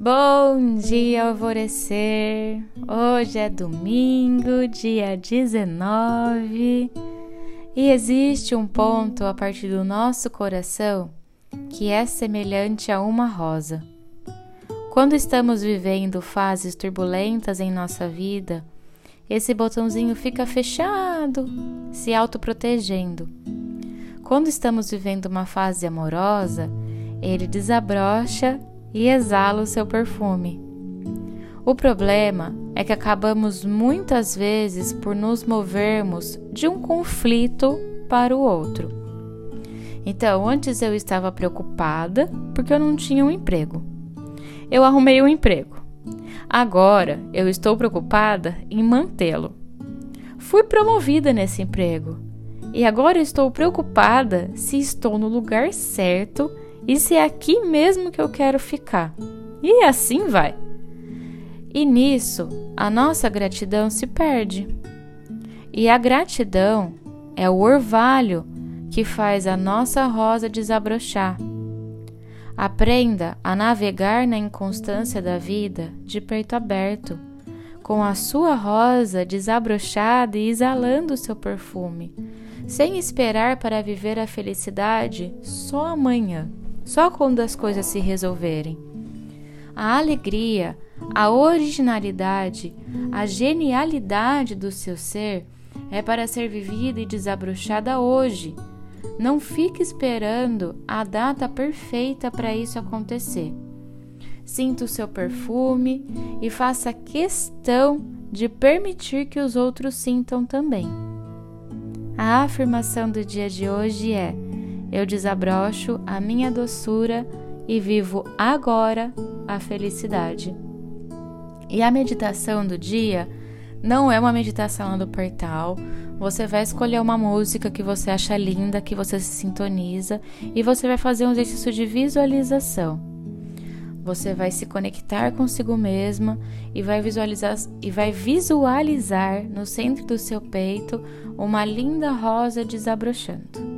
Bom dia, alvorecer! Hoje é domingo, dia 19, e existe um ponto a partir do nosso coração que é semelhante a uma rosa. Quando estamos vivendo fases turbulentas em nossa vida, esse botãozinho fica fechado, se autoprotegendo. Quando estamos vivendo uma fase amorosa, ele desabrocha e exala o seu perfume. O problema é que acabamos muitas vezes por nos movermos de um conflito para o outro. Então, antes eu estava preocupada porque eu não tinha um emprego. Eu arrumei um emprego. Agora eu estou preocupada em mantê-lo. Fui promovida nesse emprego e agora estou preocupada se estou no lugar certo e se é aqui mesmo que eu quero ficar. E assim vai. E nisso, a nossa gratidão se perde. E a gratidão é o orvalho que faz a nossa rosa desabrochar. Aprenda a navegar na inconstância da vida de peito aberto, com a sua rosa desabrochada e exalando seu perfume, sem esperar para viver a felicidade só amanhã só quando as coisas se resolverem. A alegria, a originalidade, a genialidade do seu ser é para ser vivida e desabrochada hoje. Não fique esperando a data perfeita para isso acontecer. Sinta o seu perfume e faça questão de permitir que os outros sintam também. A afirmação do dia de hoje é: eu desabrocho a minha doçura e vivo agora a felicidade. E a meditação do dia não é uma meditação do portal. Você vai escolher uma música que você acha linda, que você se sintoniza e você vai fazer um exercício de visualização. Você vai se conectar consigo mesma e vai visualizar e vai visualizar no centro do seu peito uma linda rosa desabrochando.